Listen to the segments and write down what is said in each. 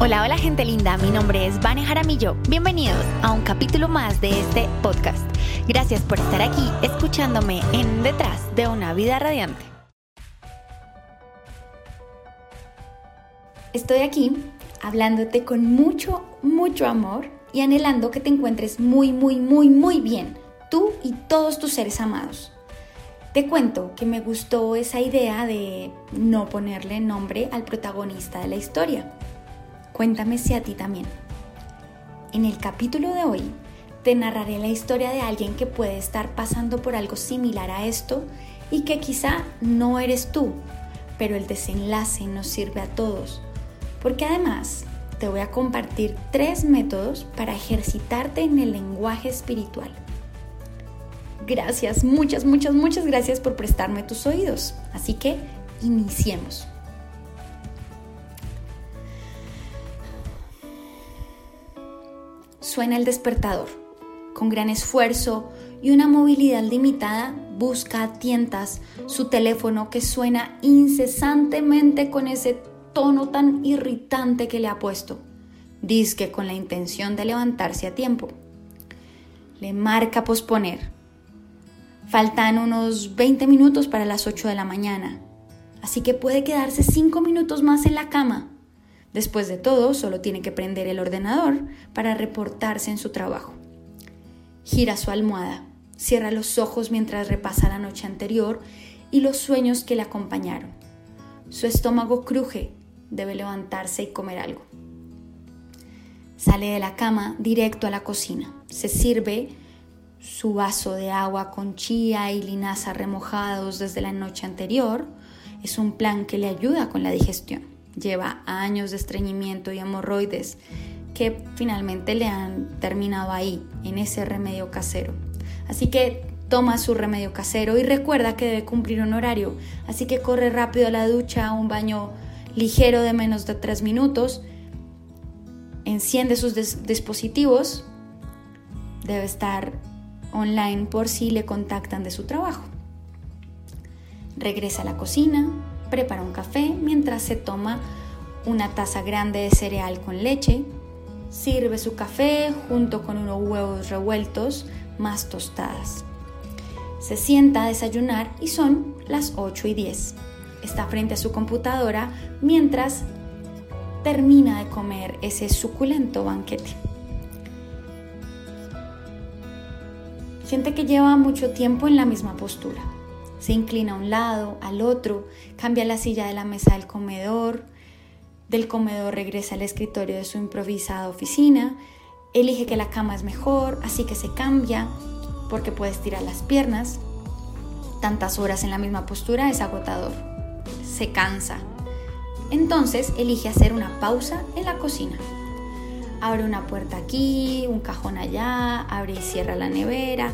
Hola, hola gente linda, mi nombre es Vane Jaramillo. Bienvenidos a un capítulo más de este podcast. Gracias por estar aquí escuchándome en Detrás de una vida radiante. Estoy aquí hablándote con mucho, mucho amor y anhelando que te encuentres muy, muy, muy, muy bien, tú y todos tus seres amados. Te cuento que me gustó esa idea de no ponerle nombre al protagonista de la historia Cuéntame si a ti también. En el capítulo de hoy te narraré la historia de alguien que puede estar pasando por algo similar a esto y que quizá no eres tú, pero el desenlace nos sirve a todos. Porque además te voy a compartir tres métodos para ejercitarte en el lenguaje espiritual. Gracias, muchas, muchas, muchas gracias por prestarme tus oídos. Así que iniciemos. Suena el despertador. Con gran esfuerzo y una movilidad limitada, busca a tientas su teléfono que suena incesantemente con ese tono tan irritante que le ha puesto. Disque con la intención de levantarse a tiempo. Le marca posponer. Faltan unos 20 minutos para las 8 de la mañana, así que puede quedarse 5 minutos más en la cama. Después de todo, solo tiene que prender el ordenador para reportarse en su trabajo. Gira su almohada, cierra los ojos mientras repasa la noche anterior y los sueños que le acompañaron. Su estómago cruje, debe levantarse y comer algo. Sale de la cama directo a la cocina. Se sirve su vaso de agua con chía y linaza remojados desde la noche anterior. Es un plan que le ayuda con la digestión lleva años de estreñimiento y hemorroides que finalmente le han terminado ahí, en ese remedio casero. Así que toma su remedio casero y recuerda que debe cumplir un horario, así que corre rápido a la ducha, a un baño ligero de menos de tres minutos, enciende sus dispositivos, debe estar online por si le contactan de su trabajo. Regresa a la cocina, prepara un café mientras se toma una taza grande de cereal con leche, sirve su café junto con unos huevos revueltos más tostadas. Se sienta a desayunar y son las 8 y 10. Está frente a su computadora mientras termina de comer ese suculento banquete. Siente que lleva mucho tiempo en la misma postura. Se inclina a un lado, al otro, cambia la silla de la mesa del comedor, del comedor regresa al escritorio de su improvisada oficina, elige que la cama es mejor, así que se cambia porque puede estirar las piernas. Tantas horas en la misma postura es agotador, se cansa. Entonces elige hacer una pausa en la cocina. Abre una puerta aquí, un cajón allá, abre y cierra la nevera,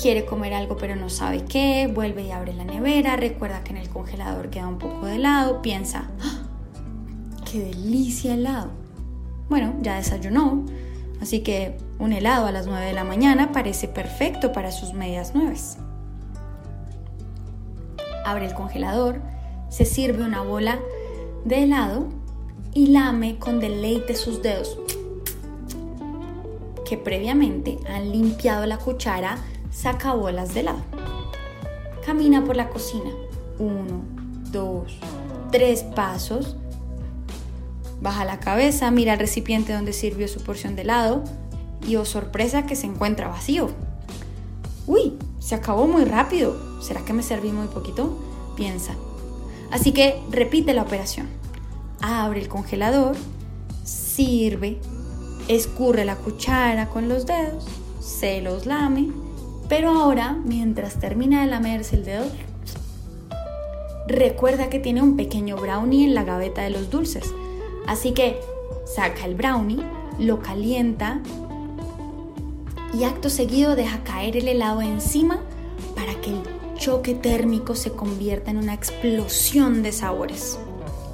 quiere comer algo pero no sabe qué, vuelve y abre la nevera, recuerda que en el congelador queda un poco de helado, piensa, ¡Ah! ¡qué delicia helado! Bueno, ya desayunó, así que un helado a las 9 de la mañana parece perfecto para sus medias nueves. Abre el congelador, se sirve una bola de helado y lame con deleite sus dedos que previamente han limpiado la cuchara saca bolas de helado. Camina por la cocina. Uno, dos, tres pasos. Baja la cabeza, mira el recipiente donde sirvió su porción de helado y oh sorpresa que se encuentra vacío. Uy, se acabó muy rápido. ¿Será que me serví muy poquito? Piensa. Así que repite la operación. Abre el congelador, sirve, escurre la cuchara con los dedos, se los lame pero ahora, mientras termina de lamerse el dedo, recuerda que tiene un pequeño brownie en la gaveta de los dulces. Así que saca el brownie, lo calienta y acto seguido deja caer el helado encima para que el choque térmico se convierta en una explosión de sabores.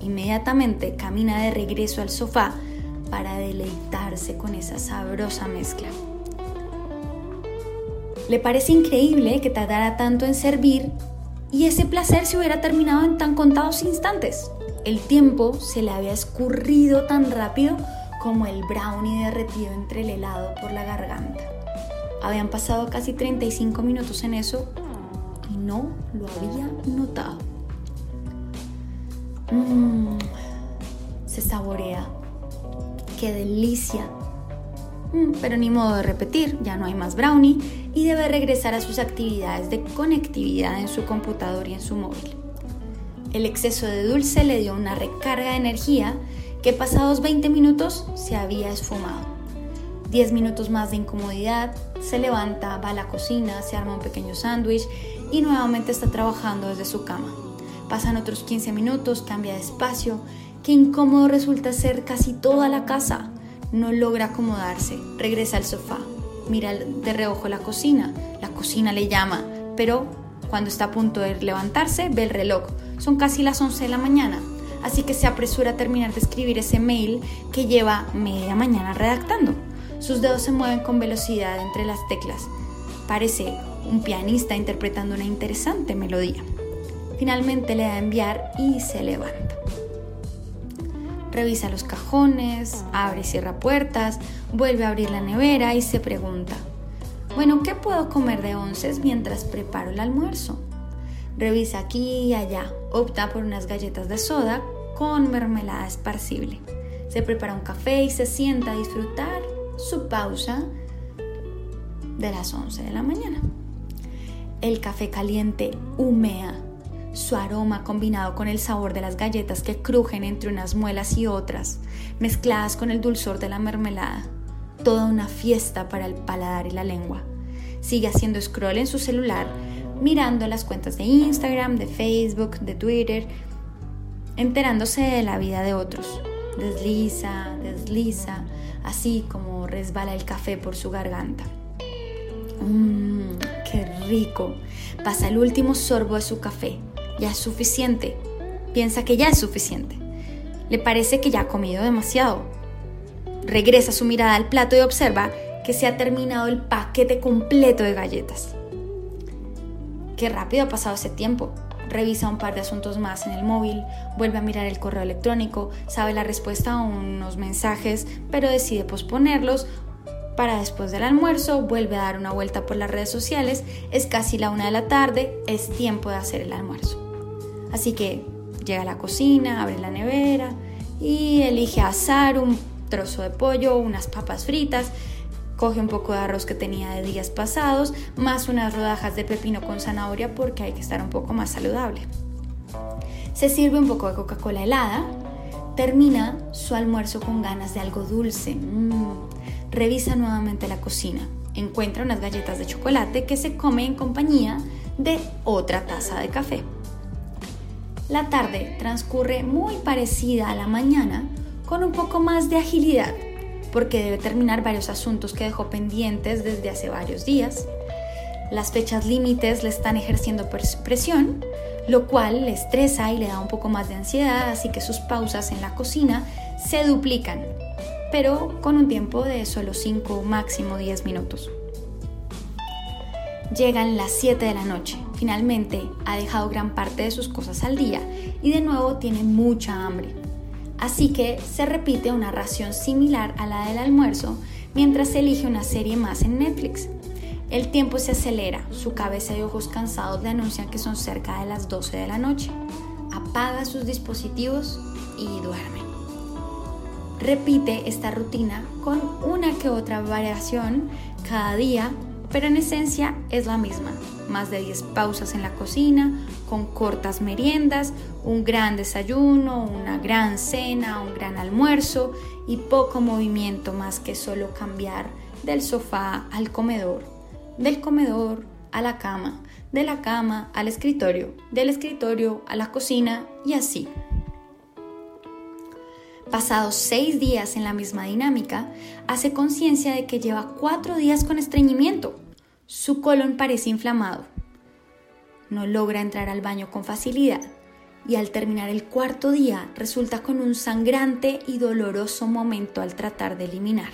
Inmediatamente camina de regreso al sofá para deleitarse con esa sabrosa mezcla. Le parece increíble que tardara tanto en servir y ese placer se hubiera terminado en tan contados instantes. El tiempo se le había escurrido tan rápido como el brownie derretido entre el helado por la garganta. Habían pasado casi 35 minutos en eso y no lo había notado. Mmm, se saborea. ¡Qué delicia! Mm, pero ni modo de repetir, ya no hay más brownie y debe regresar a sus actividades de conectividad en su computador y en su móvil. El exceso de dulce le dio una recarga de energía que pasados 20 minutos se había esfumado. 10 minutos más de incomodidad, se levanta, va a la cocina, se arma un pequeño sándwich y nuevamente está trabajando desde su cama. Pasan otros 15 minutos, cambia de espacio, qué incómodo resulta ser casi toda la casa. No logra acomodarse, regresa al sofá, mira de reojo la cocina, la cocina le llama, pero cuando está a punto de levantarse ve el reloj, son casi las 11 de la mañana, así que se apresura a terminar de escribir ese mail que lleva media mañana redactando. Sus dedos se mueven con velocidad entre las teclas. Parece un pianista interpretando una interesante melodía. Finalmente le da a enviar y se levanta. Revisa los cajones, abre y cierra puertas, vuelve a abrir la nevera y se pregunta, bueno, ¿qué puedo comer de onces mientras preparo el almuerzo? Revisa aquí y allá, opta por unas galletas de soda con mermelada esparcible. Se prepara un café y se sienta a disfrutar su pausa de las 11 de la mañana. El café caliente humea su aroma combinado con el sabor de las galletas que crujen entre unas muelas y otras, mezcladas con el dulzor de la mermelada. Toda una fiesta para el paladar y la lengua. Sigue haciendo scroll en su celular, mirando las cuentas de Instagram, de Facebook, de Twitter, enterándose de la vida de otros. Desliza, desliza, así como resbala el café por su garganta. Mmm, qué rico. Pasa el último sorbo de su café ya es suficiente. Piensa que ya es suficiente. Le parece que ya ha comido demasiado. Regresa su mirada al plato y observa que se ha terminado el paquete completo de galletas. Qué rápido ha pasado ese tiempo. Revisa un par de asuntos más en el móvil, vuelve a mirar el correo electrónico, sabe la respuesta a unos mensajes, pero decide posponerlos para después del almuerzo, vuelve a dar una vuelta por las redes sociales, es casi la una de la tarde, es tiempo de hacer el almuerzo. Así que llega a la cocina, abre la nevera y elige asar un trozo de pollo, unas papas fritas, coge un poco de arroz que tenía de días pasados, más unas rodajas de pepino con zanahoria porque hay que estar un poco más saludable. Se sirve un poco de Coca-Cola helada, termina su almuerzo con ganas de algo dulce. Mm. Revisa nuevamente la cocina, encuentra unas galletas de chocolate que se come en compañía de otra taza de café. La tarde transcurre muy parecida a la mañana con un poco más de agilidad, porque debe terminar varios asuntos que dejó pendientes desde hace varios días. Las fechas límites le están ejerciendo presión, lo cual le estresa y le da un poco más de ansiedad, así que sus pausas en la cocina se duplican, pero con un tiempo de solo 5 máximo 10 minutos. Llegan las 7 de la noche. Finalmente ha dejado gran parte de sus cosas al día y de nuevo tiene mucha hambre. Así que se repite una ración similar a la del almuerzo mientras elige una serie más en Netflix. El tiempo se acelera, su cabeza y ojos cansados le anuncian que son cerca de las 12 de la noche. Apaga sus dispositivos y duerme. Repite esta rutina con una que otra variación cada día pero en esencia es la misma. Más de 10 pausas en la cocina, con cortas meriendas, un gran desayuno, una gran cena, un gran almuerzo y poco movimiento más que solo cambiar del sofá al comedor, del comedor a la cama, de la cama al escritorio, del escritorio a la cocina y así. Pasados seis días en la misma dinámica, hace conciencia de que lleva cuatro días con estreñimiento. Su colon parece inflamado. No logra entrar al baño con facilidad y al terminar el cuarto día resulta con un sangrante y doloroso momento al tratar de eliminar.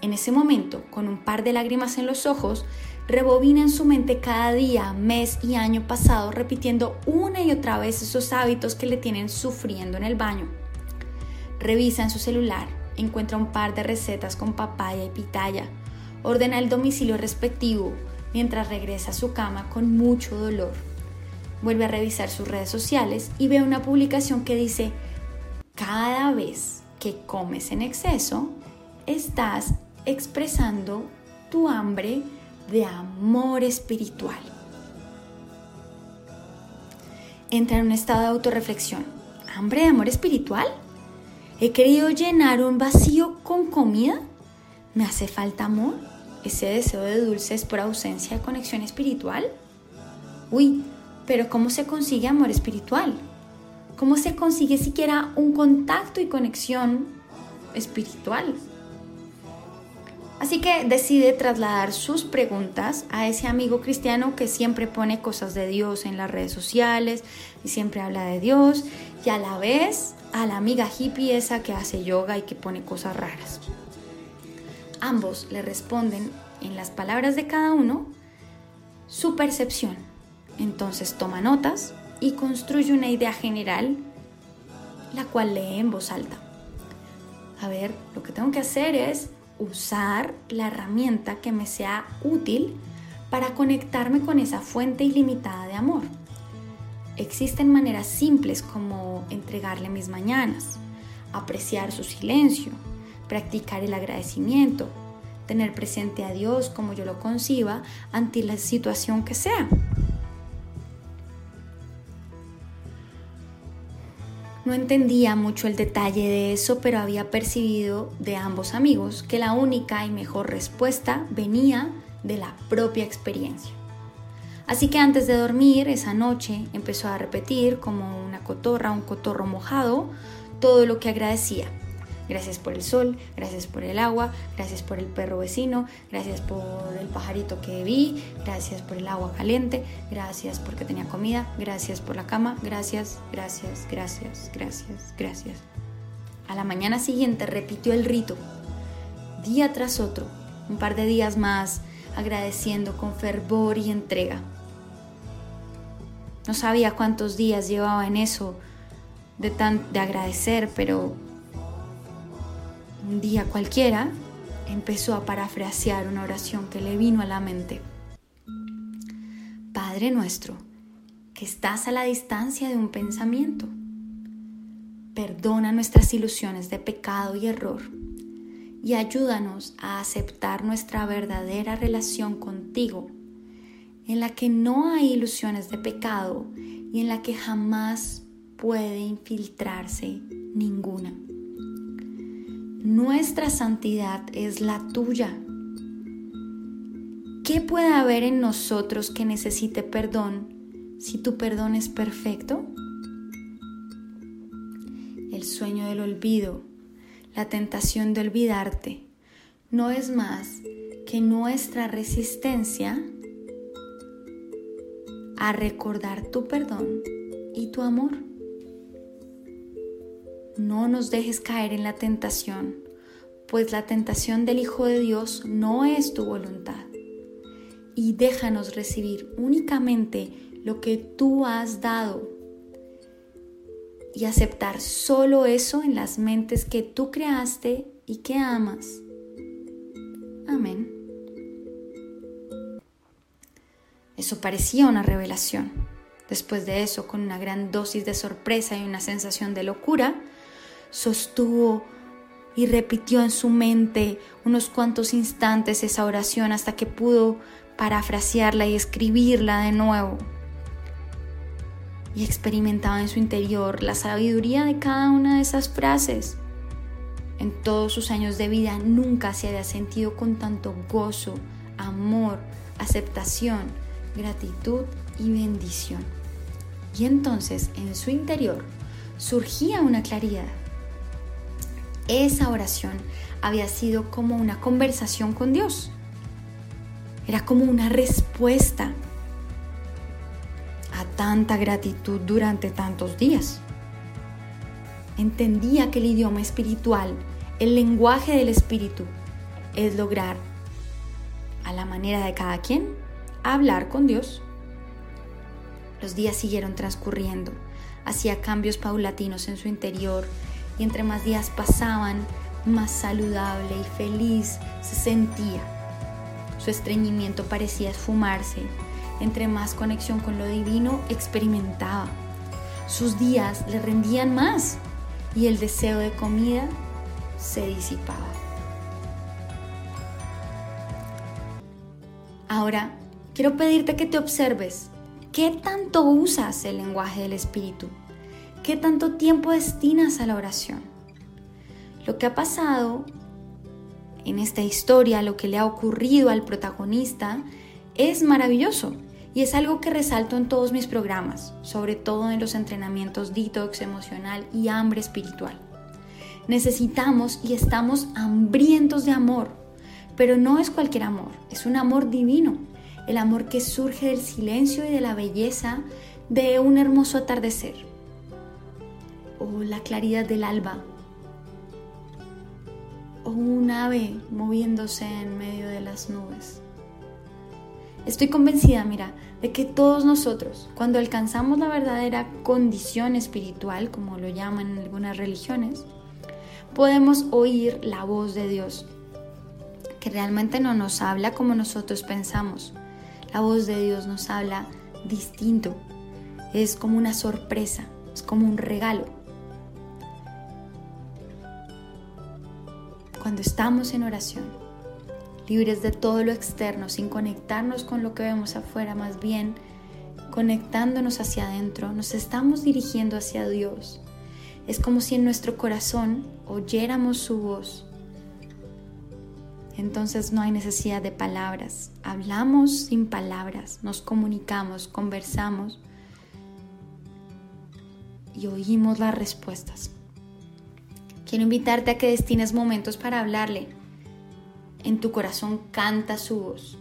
En ese momento, con un par de lágrimas en los ojos, rebobina en su mente cada día, mes y año pasado, repitiendo una y otra vez esos hábitos que le tienen sufriendo en el baño. Revisa en su celular, encuentra un par de recetas con papaya y pitaya, ordena el domicilio respectivo mientras regresa a su cama con mucho dolor. Vuelve a revisar sus redes sociales y ve una publicación que dice, cada vez que comes en exceso, estás expresando tu hambre de amor espiritual. Entra en un estado de autorreflexión. ¿Hambre de amor espiritual? ¿He querido llenar un vacío con comida? ¿Me hace falta amor? ¿Ese deseo de dulces por ausencia de conexión espiritual? Uy, pero ¿cómo se consigue amor espiritual? ¿Cómo se consigue siquiera un contacto y conexión espiritual? Así que decide trasladar sus preguntas a ese amigo cristiano que siempre pone cosas de Dios en las redes sociales y siempre habla de Dios y a la vez a la amiga hippie esa que hace yoga y que pone cosas raras. Ambos le responden en las palabras de cada uno su percepción. Entonces toma notas y construye una idea general, la cual lee en voz alta. A ver, lo que tengo que hacer es usar la herramienta que me sea útil para conectarme con esa fuente ilimitada de amor. Existen maneras simples como entregarle mis mañanas, apreciar su silencio, practicar el agradecimiento, tener presente a Dios como yo lo conciba ante la situación que sea. No entendía mucho el detalle de eso, pero había percibido de ambos amigos que la única y mejor respuesta venía de la propia experiencia. Así que antes de dormir esa noche empezó a repetir como una cotorra, un cotorro mojado, todo lo que agradecía Gracias por el sol, gracias por el agua, gracias por el perro vecino, gracias por el pajarito que vi, gracias por el agua caliente, gracias porque tenía comida, gracias por la cama, gracias, gracias, gracias, gracias, gracias. A la mañana siguiente repitió el rito, día tras otro, un par de días más, agradeciendo con fervor y entrega. No sabía cuántos días llevaba en eso de, tan, de agradecer, pero un día cualquiera, empezó a parafrasear una oración que le vino a la mente. Padre nuestro, que estás a la distancia de un pensamiento, perdona nuestras ilusiones de pecado y error y ayúdanos a aceptar nuestra verdadera relación contigo, en la que no hay ilusiones de pecado y en la que jamás puede infiltrarse ninguna. Nuestra santidad es la tuya. ¿Qué puede haber en nosotros que necesite perdón si tu perdón es perfecto? El sueño del olvido, la tentación de olvidarte, no es más que nuestra resistencia a recordar tu perdón y tu amor. No nos dejes caer en la tentación, pues la tentación del Hijo de Dios no es tu voluntad. Y déjanos recibir únicamente lo que tú has dado y aceptar solo eso en las mentes que tú creaste y que amas. Amén. Eso parecía una revelación. Después de eso, con una gran dosis de sorpresa y una sensación de locura, sostuvo y repitió en su mente unos cuantos instantes esa oración hasta que pudo parafrasearla y escribirla de nuevo. Y experimentaba en su interior la sabiduría de cada una de esas frases. En todos sus años de vida nunca se había sentido con tanto gozo, amor, aceptación, gratitud y bendición. Y entonces en su interior surgía una claridad esa oración había sido como una conversación con Dios. Era como una respuesta a tanta gratitud durante tantos días. Entendía que el idioma espiritual, el lenguaje del espíritu, es lograr a la manera de cada quien hablar con Dios. Los días siguieron transcurriendo, hacía cambios paulatinos en su interior y entre más días pasaban, más saludable y feliz se sentía. Su estreñimiento parecía esfumarse, entre más conexión con lo divino experimentaba. Sus días le rendían más y el deseo de comida se disipaba. Ahora, quiero pedirte que te observes. ¿Qué tanto usas el lenguaje del Espíritu? ¿Qué tanto tiempo destinas a la oración? Lo que ha pasado en esta historia, lo que le ha ocurrido al protagonista, es maravilloso y es algo que resalto en todos mis programas, sobre todo en los entrenamientos detox emocional y hambre espiritual. Necesitamos y estamos hambrientos de amor, pero no es cualquier amor, es un amor divino, el amor que surge del silencio y de la belleza de un hermoso atardecer, o la claridad del alba, o un ave moviéndose en medio de las nubes. Estoy convencida, mira, de que todos nosotros, cuando alcanzamos la verdadera condición espiritual, como lo llaman en algunas religiones, podemos oír la voz de Dios, que realmente no nos habla como nosotros pensamos. La voz de Dios nos habla distinto, es como una sorpresa, es como un regalo. Cuando estamos en oración, libres de todo lo externo, sin conectarnos con lo que vemos afuera, más bien conectándonos hacia adentro, nos estamos dirigiendo hacia Dios. Es como si en nuestro corazón oyéramos su voz. Entonces no hay necesidad de palabras. Hablamos sin palabras, nos comunicamos, conversamos y oímos las respuestas. Quiero invitarte a que destines momentos para hablarle en tu corazón canta su voz.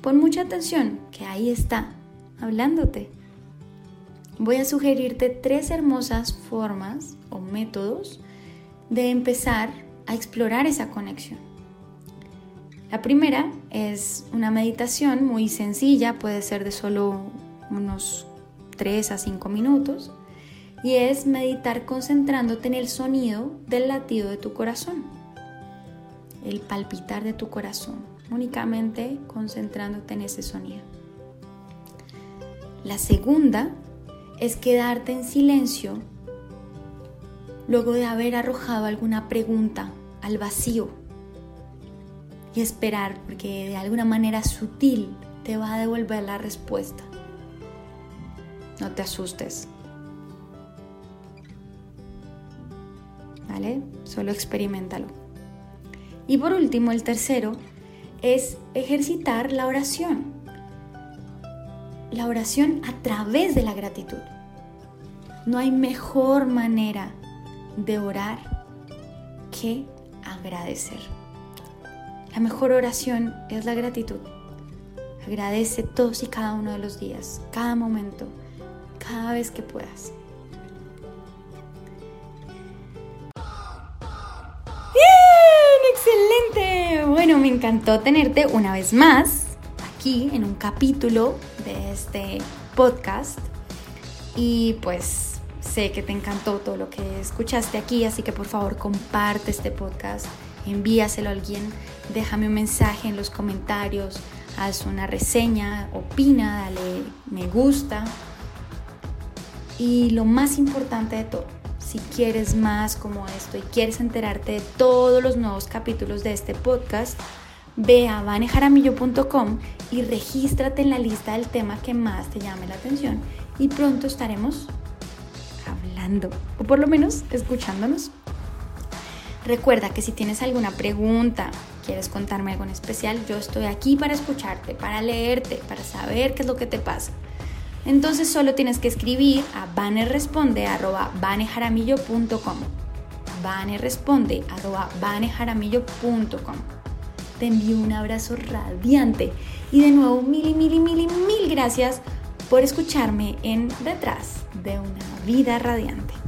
Pon mucha atención, que ahí está, hablándote. Voy a sugerirte tres hermosas formas o métodos de empezar a explorar esa conexión. La primera es una meditación muy sencilla, puede ser de solo unos 3 a 5 minutos, y es meditar concentrándote en el sonido del latido de tu corazón el palpitar de tu corazón, únicamente concentrándote en ese sonido. La segunda es quedarte en silencio luego de haber arrojado alguna pregunta al vacío y esperar porque de alguna manera sutil te va a devolver la respuesta. No te asustes. Solo experimentalo. Y por último, el tercero es ejercitar la oración. La oración a través de la gratitud. No hay mejor manera de orar que agradecer. La mejor oración es la gratitud. Agradece todos y cada uno de los días, cada momento, cada vez que puedas. Me encantó tenerte una vez más aquí en un capítulo de este podcast. Y pues sé que te encantó todo lo que escuchaste aquí, así que por favor comparte este podcast, envíaselo a alguien, déjame un mensaje en los comentarios, haz una reseña, opina, dale me gusta. Y lo más importante de todo, si quieres más como esto y quieres enterarte de todos los nuevos capítulos de este podcast, ve a vanejaramillo.com y regístrate en la lista del tema que más te llame la atención y pronto estaremos hablando o por lo menos escuchándonos. Recuerda que si tienes alguna pregunta, quieres contarme algo en especial, yo estoy aquí para escucharte, para leerte, para saber qué es lo que te pasa. Entonces solo tienes que escribir a baneresponde.banejaramillo.com baneresponde.banejaramillo.com Te envío un abrazo radiante. Y de nuevo mil y mil y mil y mil gracias por escucharme en Detrás de una vida radiante.